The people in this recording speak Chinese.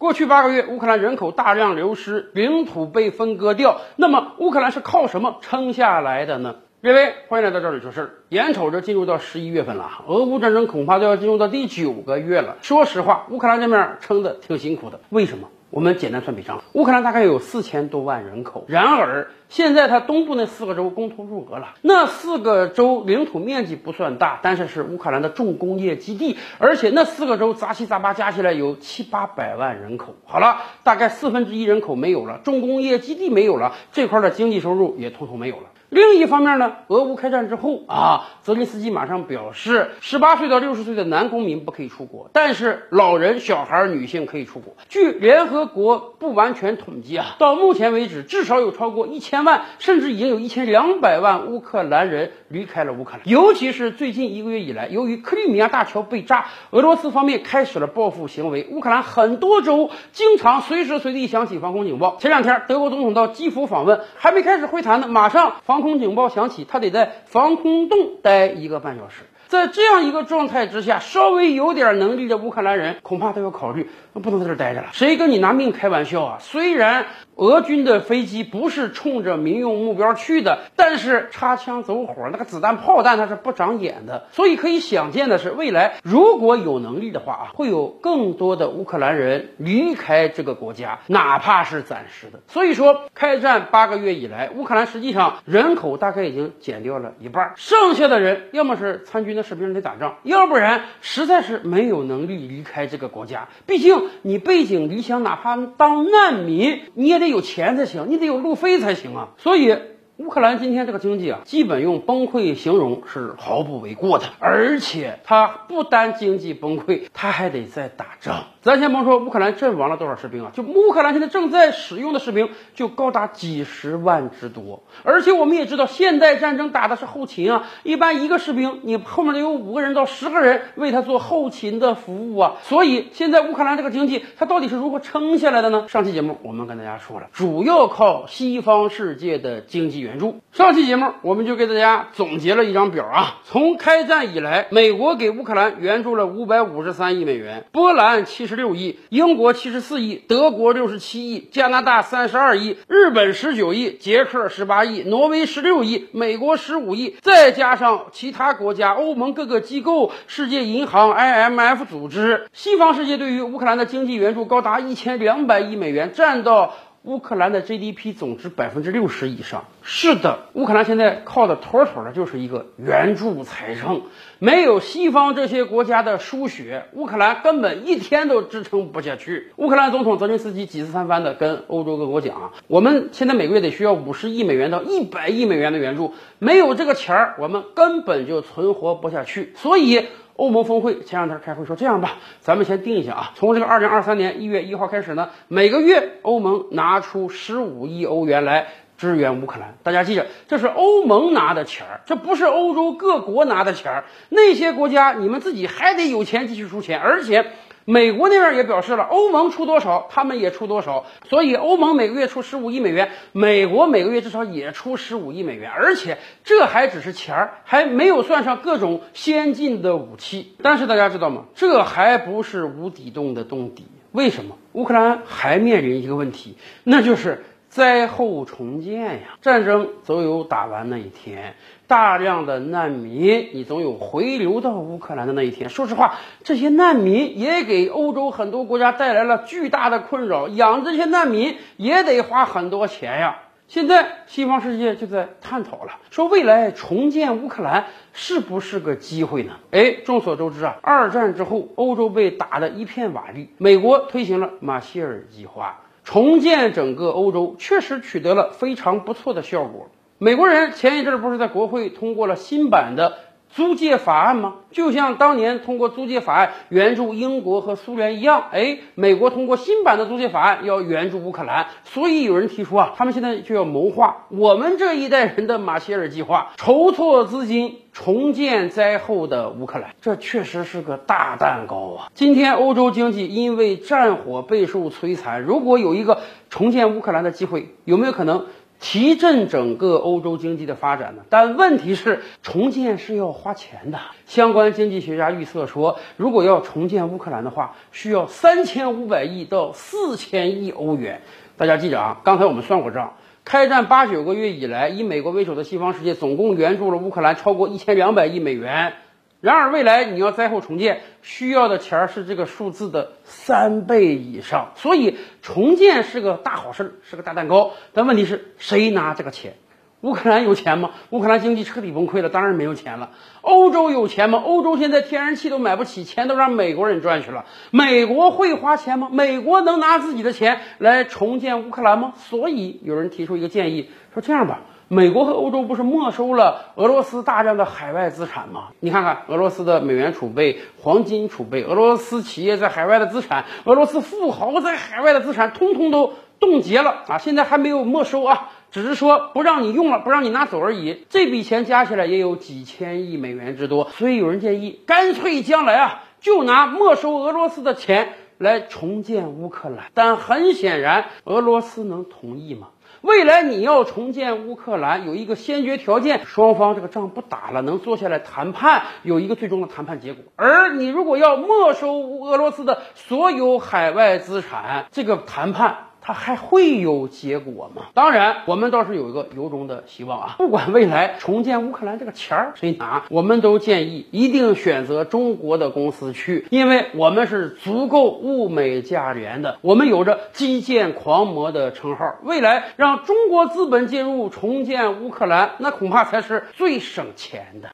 过去八个月，乌克兰人口大量流失，领土被分割掉。那么，乌克兰是靠什么撑下来的呢？各位，欢迎来到这里说事儿。眼瞅着进入到十一月份了，俄乌战争恐怕都要进入到第九个月了。说实话，乌克兰这面撑的挺辛苦的。为什么？我们简单算笔账，乌克兰大概有四千多万人口，然而现在它东部那四个州公投入俄了。那四个州领土面积不算大，但是是乌克兰的重工业基地，而且那四个州杂七杂八加起来有七八百万人口。好了，大概四分之一人口没有了，重工业基地没有了，这块的经济收入也统统没有了。另一方面呢，俄乌开战之后啊，泽连斯基马上表示，十八岁到六十岁的男公民不可以出国，但是老人、小孩、女性可以出国。据联合国不完全统计啊，到目前为止，至少有超过一千万，甚至已经有一千两百万乌克兰人离开了乌克兰。尤其是最近一个月以来，由于克里米亚大桥被炸，俄罗斯方面开始了报复行为，乌克兰很多州经常随时随地响起防空警报。前两天，德国总统到基辅访问，还没开始会谈呢，马上防防空警报响起，他得在防空洞待一个半小时。在这样一个状态之下，稍微有点能力的乌克兰人恐怕都要考虑，不能在这待着了。谁跟你拿命开玩笑啊？虽然俄军的飞机不是冲着民用目标去的，但是擦枪走火，那个子弹炮弹它是不长眼的。所以可以想见的是，未来如果有能力的话啊，会有更多的乌克兰人离开这个国家，哪怕是暂时的。所以说，开战八个月以来，乌克兰实际上人口大概已经减掉了一半，剩下的人要么是参军个士兵得打仗，要不然实在是没有能力离开这个国家。毕竟你背井离乡，哪怕当难民，你也得有钱才行，你得有路费才行啊。所以。乌克兰今天这个经济啊，基本用崩溃形容是毫不为过的，而且它不单经济崩溃，它还得在打仗。咱先甭说乌克兰阵亡了多少士兵啊，就乌克兰现在正在使用的士兵就高达几十万之多。而且我们也知道，现代战争打的是后勤啊，一般一个士兵你后面得有五个人到十个人为他做后勤的服务啊。所以现在乌克兰这个经济它到底是如何撑下来的呢？上期节目我们跟大家说了，主要靠西方世界的经济援援助。上期节目我们就给大家总结了一张表啊，从开战以来，美国给乌克兰援助了五百五十三亿美元，波兰七。十六亿，英国七十四亿，德国六十七亿，加拿大三十二亿，日本十九亿，捷克十八亿，挪威十六亿，美国十五亿，再加上其他国家、欧盟各个机构、世界银行、IMF 组织，西方世界对于乌克兰的经济援助高达一千两百亿美元，占到。乌克兰的 GDP 总值百分之六十以上。是的，乌克兰现在靠的妥妥的就是一个援助财政，没有西方这些国家的输血，乌克兰根本一天都支撑不下去。乌克兰总统泽连斯基几次三番的跟欧洲各国讲，我们现在每个月得需要五十亿美元到一百亿美元的援助，没有这个钱儿，我们根本就存活不下去。所以。欧盟峰会前两天开会说，这样吧，咱们先定一下啊，从这个二零二三年一月一号开始呢，每个月欧盟拿出十五亿欧元来支援乌克兰。大家记着，这是欧盟拿的钱儿，这不是欧洲各国拿的钱儿。那些国家你们自己还得有钱继续出钱，而且。美国那边也表示了，欧盟出多少，他们也出多少，所以欧盟每个月出十五亿美元，美国每个月至少也出十五亿美元，而且这还只是钱儿，还没有算上各种先进的武器。但是大家知道吗？这还不是无底洞的洞底。为什么？乌克兰还面临一个问题，那就是灾后重建呀。战争总有打完那一天。大量的难民，你总有回流到乌克兰的那一天。说实话，这些难民也给欧洲很多国家带来了巨大的困扰，养这些难民也得花很多钱呀。现在西方世界就在探讨了，说未来重建乌克兰是不是个机会呢？哎，众所周知啊，二战之后欧洲被打得一片瓦砾，美国推行了马歇尔计划，重建整个欧洲，确实取得了非常不错的效果。美国人前一阵不是在国会通过了新版的租借法案吗？就像当年通过租借法案援助英国和苏联一样，哎，美国通过新版的租借法案要援助乌克兰，所以有人提出啊，他们现在就要谋划我们这一代人的马歇尔计划，筹措资金重建灾后的乌克兰。这确实是个大蛋糕啊！今天欧洲经济因为战火备受摧残，如果有一个重建乌克兰的机会，有没有可能？提振整个欧洲经济的发展呢。但问题是，重建是要花钱的。相关经济学家预测说，如果要重建乌克兰的话，需要三千五百亿到四千亿欧元。大家记着啊，刚才我们算过账。开战八九个月以来，以美国为首的西方世界总共援助了乌克兰超过一千两百亿美元。然而，未来你要灾后重建，需要的钱是这个数字的三倍以上。所以，重建是个大好事，是个大蛋糕。但问题是谁拿这个钱？乌克兰有钱吗？乌克兰经济彻底崩溃了，当然没有钱了。欧洲有钱吗？欧洲现在天然气都买不起，钱都让美国人赚去了。美国会花钱吗？美国能拿自己的钱来重建乌克兰吗？所以有人提出一个建议，说这样吧，美国和欧洲不是没收了俄罗斯大量的海外资产吗？你看看俄罗斯的美元储备、黄金储备，俄罗斯企业在海外的资产，俄罗斯富豪在海外的资产，通通都冻结了啊！现在还没有没收啊。只是说不让你用了，不让你拿走而已。这笔钱加起来也有几千亿美元之多，所以有人建议，干脆将来啊，就拿没收俄罗斯的钱来重建乌克兰。但很显然，俄罗斯能同意吗？未来你要重建乌克兰，有一个先决条件，双方这个仗不打了，能坐下来谈判，有一个最终的谈判结果。而你如果要没收俄罗斯的所有海外资产，这个谈判。还会有结果吗？当然，我们倒是有一个由衷的希望啊！不管未来重建乌克兰这个钱儿谁拿，我们都建议一定选择中国的公司去，因为我们是足够物美价廉的，我们有着基建狂魔的称号。未来让中国资本进入重建乌克兰，那恐怕才是最省钱的。